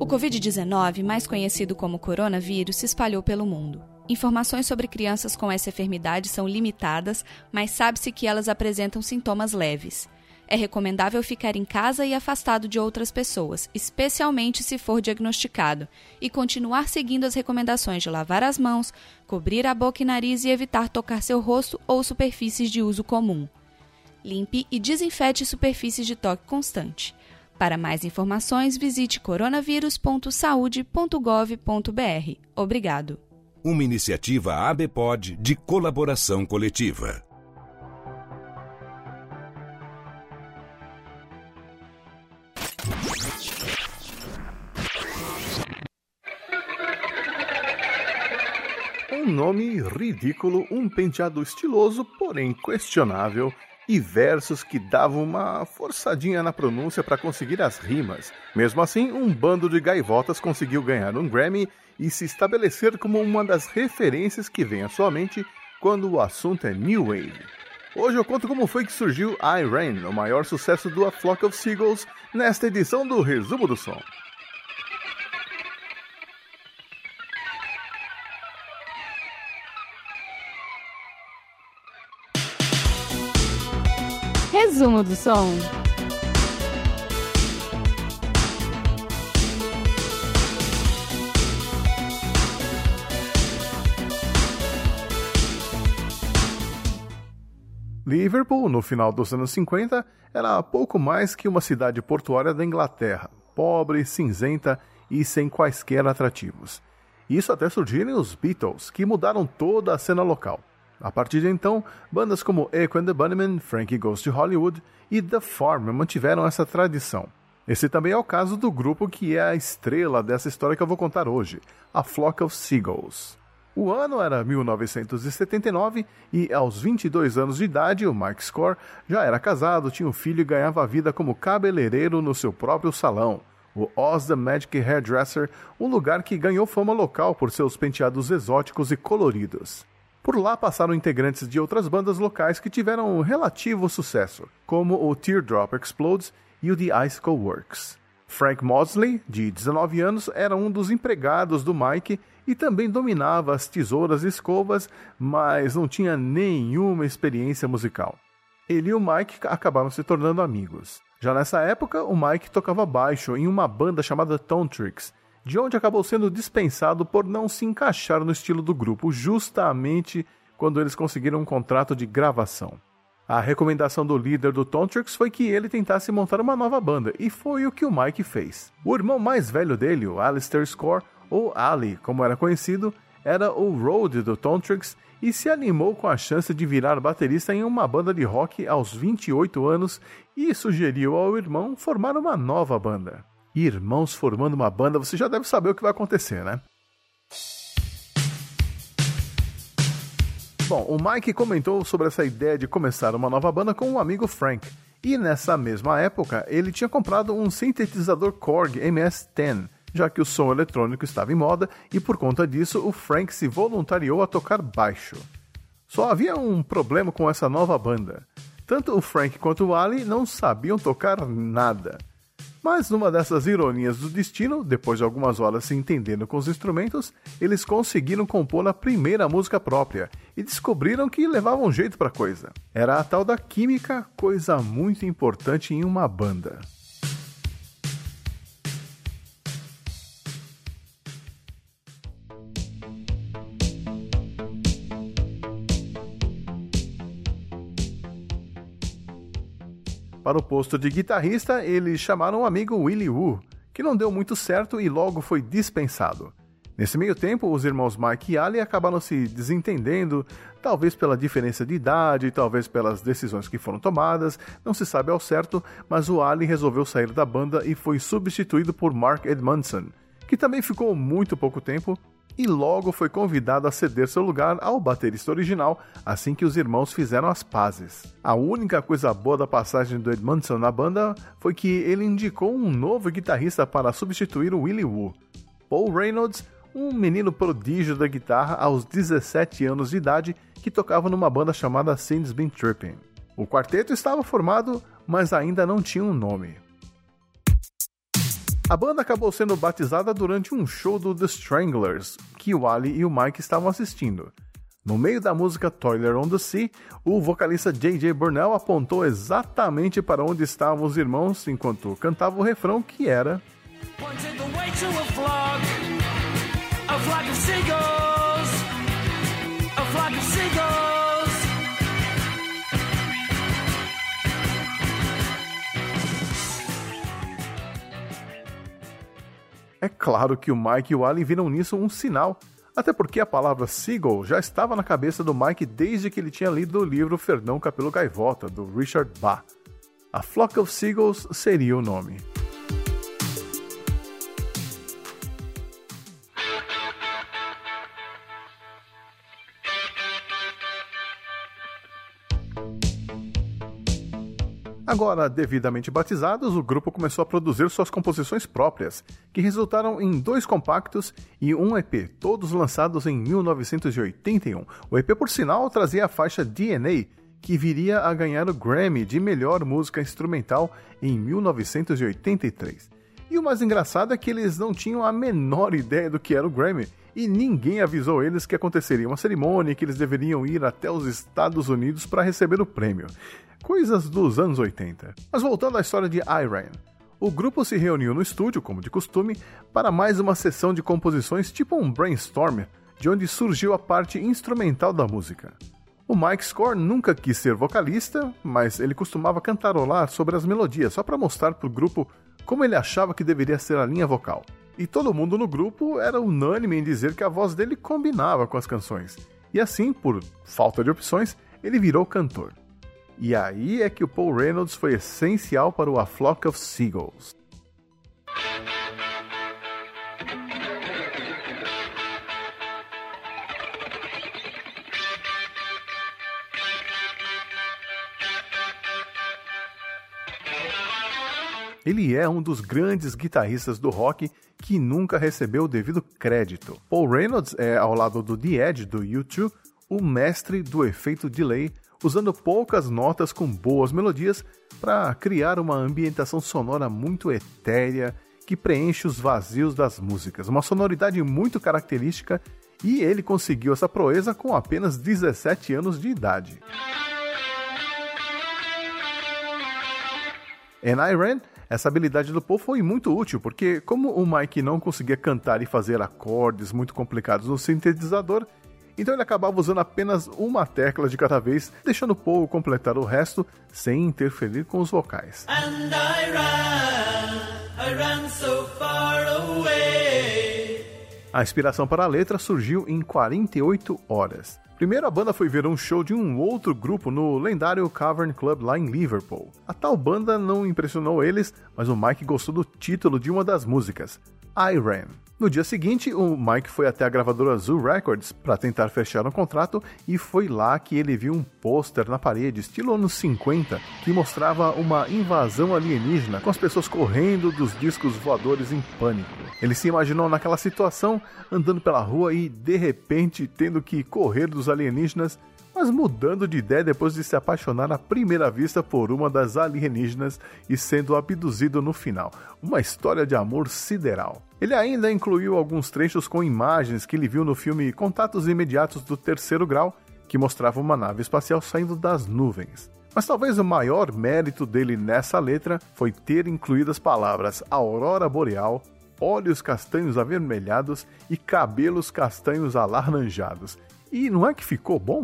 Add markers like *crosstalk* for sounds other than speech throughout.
O Covid-19, mais conhecido como coronavírus, se espalhou pelo mundo. Informações sobre crianças com essa enfermidade são limitadas, mas sabe-se que elas apresentam sintomas leves. É recomendável ficar em casa e afastado de outras pessoas, especialmente se for diagnosticado, e continuar seguindo as recomendações de lavar as mãos, cobrir a boca e nariz e evitar tocar seu rosto ou superfícies de uso comum. Limpe e desinfete superfícies de toque constante. Para mais informações, visite coronavírus.saude.gov.br. Obrigado. Uma iniciativa ABPOD de colaboração coletiva. Um nome ridículo, um penteado estiloso, porém questionável, e versos que davam uma forçadinha na pronúncia para conseguir as rimas. Mesmo assim, um bando de gaivotas conseguiu ganhar um Grammy e se estabelecer como uma das referências que vem à sua mente quando o assunto é New Wave. Hoje eu conto como foi que surgiu I Rain, o maior sucesso do A Flock of Seagulls, nesta edição do Resumo do Som. Resumo do som. Liverpool, no final dos anos 50, era pouco mais que uma cidade portuária da Inglaterra, pobre, cinzenta e sem quaisquer atrativos. Isso até surgirem os Beatles, que mudaram toda a cena local. A partir de então, bandas como Echo and the Bunnymen, Frankie Goes to Hollywood e The Farm mantiveram essa tradição. Esse também é o caso do grupo que é a estrela dessa história que eu vou contar hoje, a Flock of Seagulls. O ano era 1979 e, aos 22 anos de idade, o Mike Score já era casado, tinha um filho e ganhava a vida como cabeleireiro no seu próprio salão, o Oz the Magic Hairdresser, um lugar que ganhou fama local por seus penteados exóticos e coloridos. Por lá passaram integrantes de outras bandas locais que tiveram relativo sucesso, como o Teardrop Explodes e o The Icicle Works. Frank Mosley, de 19 anos, era um dos empregados do Mike e também dominava as tesouras e escovas, mas não tinha nenhuma experiência musical. Ele e o Mike acabaram se tornando amigos. Já nessa época, o Mike tocava baixo em uma banda chamada Tontrix, de onde acabou sendo dispensado por não se encaixar no estilo do grupo, justamente quando eles conseguiram um contrato de gravação. A recomendação do líder do Tontrix foi que ele tentasse montar uma nova banda, e foi o que o Mike fez. O irmão mais velho dele, o Alistair Score, ou Ali, como era conhecido, era o Road do Tontrix e se animou com a chance de virar baterista em uma banda de rock aos 28 anos e sugeriu ao irmão formar uma nova banda irmãos formando uma banda, você já deve saber o que vai acontecer, né? Bom, o Mike comentou sobre essa ideia de começar uma nova banda com um amigo Frank. E nessa mesma época, ele tinha comprado um sintetizador Korg MS-10, já que o som eletrônico estava em moda e por conta disso o Frank se voluntariou a tocar baixo. Só havia um problema com essa nova banda. Tanto o Frank quanto o Ali não sabiam tocar nada. Mas numa dessas ironias do destino, depois de algumas horas se entendendo com os instrumentos, eles conseguiram compor a primeira música própria e descobriram que levavam jeito para coisa. Era a tal da química, coisa muito importante em uma banda. Para o posto de guitarrista, eles chamaram o amigo Willie Wu, que não deu muito certo e logo foi dispensado. Nesse meio tempo, os irmãos Mike e Ali acabaram se desentendendo, talvez pela diferença de idade, talvez pelas decisões que foram tomadas, não se sabe ao certo, mas o Ali resolveu sair da banda e foi substituído por Mark Edmondson, que também ficou muito pouco tempo e logo foi convidado a ceder seu lugar ao baterista original assim que os irmãos fizeram as pazes. A única coisa boa da passagem do Edmondson na banda foi que ele indicou um novo guitarrista para substituir o Willie Wu. Paul Reynolds, um menino prodígio da guitarra aos 17 anos de idade que tocava numa banda chamada Sins Been Tripping. O quarteto estava formado, mas ainda não tinha um nome. A banda acabou sendo batizada durante um show do The Stranglers, que o Ali e o Mike estavam assistindo. No meio da música Toiler on the Sea, o vocalista J.J. Burnell apontou exatamente para onde estavam os irmãos enquanto cantava o refrão que era. É claro que o Mike e o Allen viram nisso um sinal até porque a palavra Seagull já estava na cabeça do Mike desde que ele tinha lido o livro Fernão Capelo Gaivota, do Richard Bach. A Flock of Seagulls seria o nome. Agora, devidamente batizados, o grupo começou a produzir suas composições próprias, que resultaram em dois compactos e um EP, todos lançados em 1981. O EP, por sinal, trazia a faixa DNA, que viria a ganhar o Grammy de melhor música instrumental em 1983. E o mais engraçado é que eles não tinham a menor ideia do que era o Grammy, e ninguém avisou eles que aconteceria uma cerimônia e que eles deveriam ir até os Estados Unidos para receber o prêmio coisas dos anos 80. Mas voltando à história de Iran. O grupo se reuniu no estúdio, como de costume, para mais uma sessão de composições tipo um brainstorm, de onde surgiu a parte instrumental da música. O Mike Score nunca quis ser vocalista, mas ele costumava cantarolar sobre as melodias só para mostrar para o grupo como ele achava que deveria ser a linha vocal. E todo mundo no grupo era unânime em dizer que a voz dele combinava com as canções. E assim, por falta de opções, ele virou cantor. E aí é que o Paul Reynolds foi essencial para o A Flock of Seagulls. Ele é um dos grandes guitarristas do rock que nunca recebeu o devido crédito. Paul Reynolds é, ao lado do The Edge do U2, o mestre do efeito delay usando poucas notas com boas melodias para criar uma ambientação sonora muito etérea que preenche os vazios das músicas. Uma sonoridade muito característica e ele conseguiu essa proeza com apenas 17 anos de idade. Em Iran, essa habilidade do Paul foi muito útil, porque como o Mike não conseguia cantar e fazer acordes muito complicados no sintetizador, então ele acabava usando apenas uma tecla de cada vez, deixando Paul completar o resto sem interferir com os vocais. I ran, I ran so a inspiração para a letra surgiu em 48 horas. Primeiro, a banda foi ver um show de um outro grupo no lendário Cavern Club lá em Liverpool. A tal banda não impressionou eles, mas o Mike gostou do título de uma das músicas, I Ran. No dia seguinte, o Mike foi até a gravadora Zoo Records para tentar fechar um contrato e foi lá que ele viu um pôster na parede, estilo anos 50, que mostrava uma invasão alienígena com as pessoas correndo dos discos voadores em pânico. Ele se imaginou naquela situação, andando pela rua e de repente tendo que correr dos alienígenas mas mudando de ideia depois de se apaixonar à primeira vista por uma das alienígenas e sendo abduzido no final. Uma história de amor sideral. Ele ainda incluiu alguns trechos com imagens que ele viu no filme Contatos Imediatos do Terceiro Grau, que mostrava uma nave espacial saindo das nuvens. Mas talvez o maior mérito dele nessa letra foi ter incluído as palavras aurora boreal, olhos castanhos avermelhados e cabelos castanhos alaranjados. E não é que ficou bom?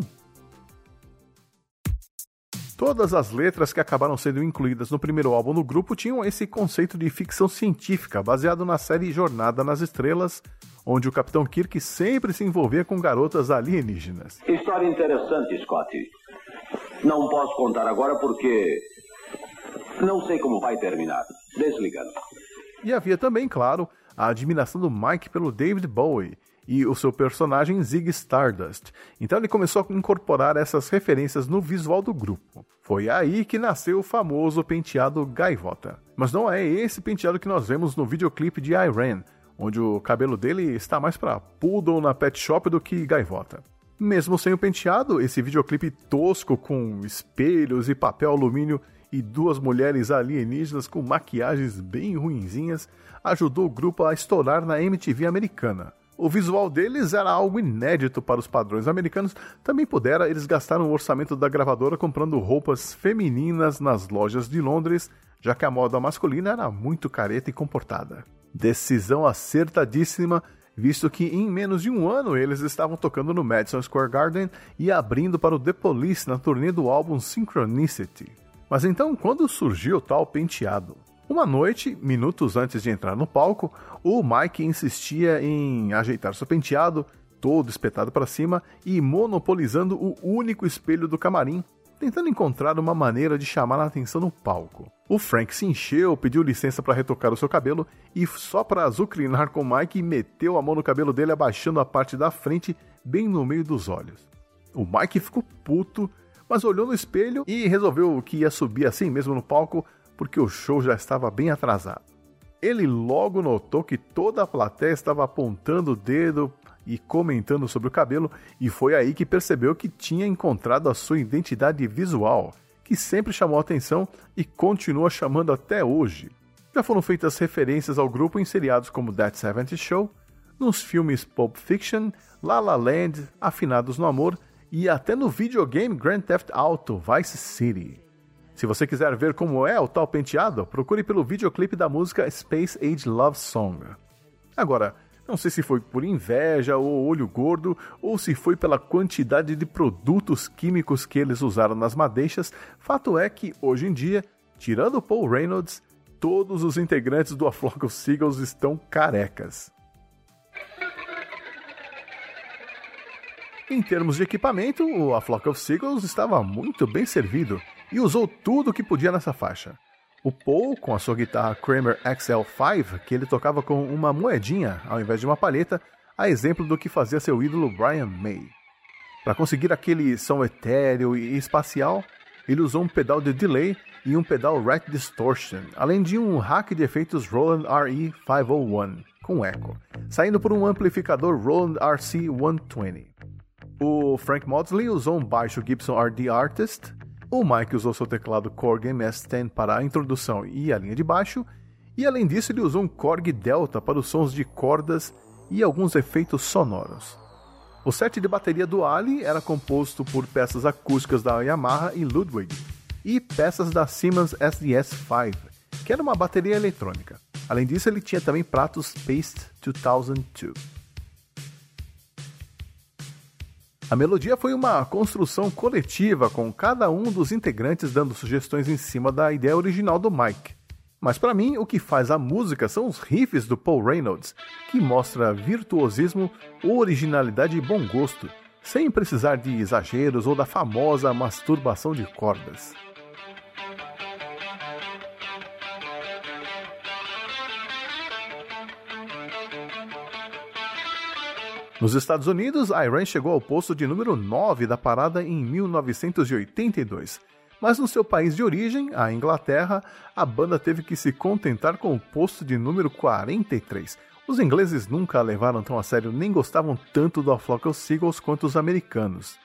Todas as letras que acabaram sendo incluídas no primeiro álbum do grupo tinham esse conceito de ficção científica, baseado na série Jornada nas Estrelas, onde o Capitão Kirk sempre se envolvia com garotas alienígenas. História interessante, Scott. Não posso contar agora porque não sei como vai terminar. Desligando. E havia também, claro, a admiração do Mike pelo David Bowie, e o seu personagem Zig Stardust. Então ele começou a incorporar essas referências no visual do grupo. Foi aí que nasceu o famoso penteado gaivota. Mas não é esse penteado que nós vemos no videoclipe de Iran, onde o cabelo dele está mais para poodle na pet shop do que gaivota. Mesmo sem o penteado, esse videoclipe tosco com espelhos e papel alumínio e duas mulheres alienígenas com maquiagens bem ruinzinhas ajudou o grupo a estourar na MTV americana. O visual deles era algo inédito para os padrões americanos. Também pudera eles gastaram o orçamento da gravadora comprando roupas femininas nas lojas de Londres, já que a moda masculina era muito careta e comportada. Decisão acertadíssima, visto que em menos de um ano eles estavam tocando no Madison Square Garden e abrindo para o The Police na turnê do álbum Synchronicity. Mas então, quando surgiu o tal penteado? Uma noite, minutos antes de entrar no palco, o Mike insistia em ajeitar seu penteado, todo espetado para cima e monopolizando o único espelho do camarim, tentando encontrar uma maneira de chamar a atenção no palco. O Frank se encheu, pediu licença para retocar o seu cabelo e, só para azucrinar com o Mike, meteu a mão no cabelo dele, abaixando a parte da frente, bem no meio dos olhos. O Mike ficou puto, mas olhou no espelho e resolveu que ia subir assim mesmo no palco, porque o show já estava bem atrasado. Ele logo notou que toda a plateia estava apontando o dedo e comentando sobre o cabelo, e foi aí que percebeu que tinha encontrado a sua identidade visual, que sempre chamou atenção e continua chamando até hoje. Já foram feitas referências ao grupo em seriados como That 70 Show, nos filmes Pulp Fiction, La La Land, Afinados no Amor e até no videogame Grand Theft Auto Vice City. Se você quiser ver como é o tal penteado, procure pelo videoclipe da música Space Age Love Song. Agora, não sei se foi por inveja ou olho gordo, ou se foi pela quantidade de produtos químicos que eles usaram nas madeixas, fato é que, hoje em dia, tirando Paul Reynolds, todos os integrantes do A Flock of Seagulls estão carecas. Em termos de equipamento, A Flock of Seagulls estava muito bem servido e usou tudo o que podia nessa faixa. O Paul, com a sua guitarra Kramer XL5, que ele tocava com uma moedinha ao invés de uma palheta, a exemplo do que fazia seu ídolo Brian May. Para conseguir aquele som etéreo e espacial, ele usou um pedal de delay e um pedal Rat Distortion, além de um rack de efeitos Roland RE501 com eco, saindo por um amplificador Roland RC120. O Frank Maudsley usou um baixo Gibson RD Artist o Mike usou seu teclado Korg MS-10 para a introdução e a linha de baixo, e além disso ele usou um Korg Delta para os sons de cordas e alguns efeitos sonoros. O set de bateria do Ali era composto por peças acústicas da Yamaha e Ludwig e peças da Siemens SDS-5, que era uma bateria eletrônica. Além disso, ele tinha também pratos Paste 2002. A melodia foi uma construção coletiva, com cada um dos integrantes dando sugestões em cima da ideia original do Mike. Mas para mim, o que faz a música são os riffs do Paul Reynolds, que mostra virtuosismo, originalidade e bom gosto, sem precisar de exageros ou da famosa masturbação de cordas. Nos Estados Unidos, Iran chegou ao posto de número 9 da parada em 1982. Mas no seu país de origem, a Inglaterra, a banda teve que se contentar com o posto de número 43. Os ingleses nunca a levaram tão a sério nem gostavam tanto do A Flock of Seagulls quanto os americanos.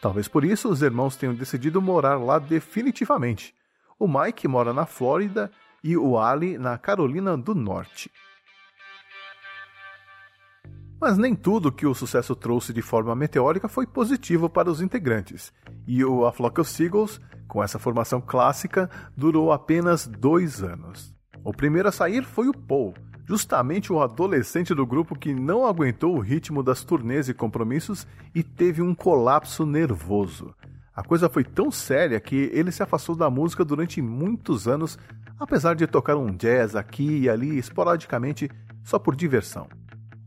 Talvez por isso os irmãos tenham decidido morar lá definitivamente. O Mike mora na Flórida e o Ali na Carolina do Norte. Mas nem tudo que o sucesso trouxe de forma meteórica foi positivo para os integrantes, e o A Flock of Seagulls, com essa formação clássica, durou apenas dois anos. O primeiro a sair foi o Paul, justamente o adolescente do grupo que não aguentou o ritmo das turnês e compromissos e teve um colapso nervoso. A coisa foi tão séria que ele se afastou da música durante muitos anos, apesar de tocar um jazz aqui e ali esporadicamente só por diversão.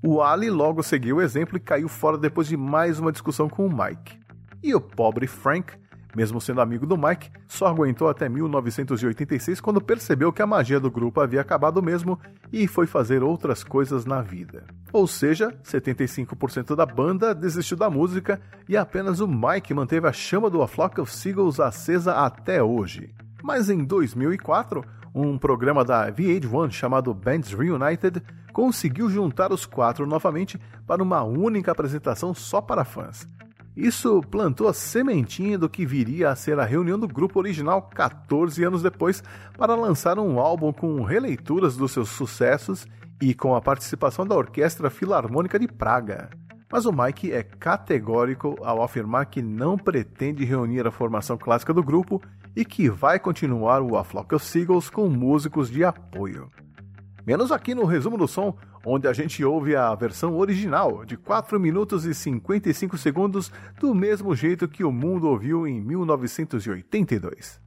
O Ali logo seguiu o exemplo e caiu fora depois de mais uma discussão com o Mike. E o pobre Frank, mesmo sendo amigo do Mike, só aguentou até 1986 quando percebeu que a magia do grupo havia acabado mesmo e foi fazer outras coisas na vida. Ou seja, 75% da banda desistiu da música e apenas o Mike manteve a chama do A Flock of Seagulls acesa até hoje. Mas em 2004, um programa da VH1 chamado Bands Reunited conseguiu juntar os quatro novamente para uma única apresentação só para fãs. Isso plantou a sementinha do que viria a ser a reunião do grupo original 14 anos depois para lançar um álbum com releituras dos seus sucessos e com a participação da Orquestra Filarmônica de Praga. Mas o Mike é categórico ao afirmar que não pretende reunir a formação clássica do grupo e que vai continuar o A Flock of Seagulls com músicos de apoio. Menos aqui no resumo do som, onde a gente ouve a versão original de 4 minutos e 55 segundos, do mesmo jeito que o mundo ouviu em 1982.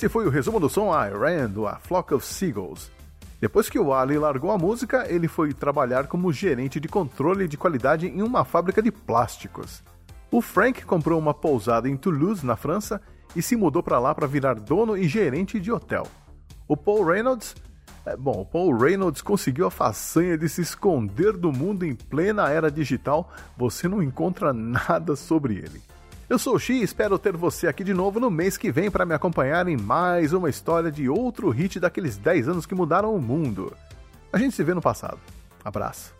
Esse foi o resumo do som I Ran do A Flock of Seagulls. Depois que o Ali largou a música, ele foi trabalhar como gerente de controle de qualidade em uma fábrica de plásticos. O Frank comprou uma pousada em Toulouse, na França, e se mudou para lá para virar dono e gerente de hotel. O Paul Reynolds é, bom, Paul Reynolds conseguiu a façanha de se esconder do mundo em plena era digital, você não encontra *laughs* nada sobre ele. Eu sou o Xi e espero ter você aqui de novo no mês que vem para me acompanhar em mais uma história de outro hit daqueles 10 anos que mudaram o mundo. A gente se vê no passado. Abraço.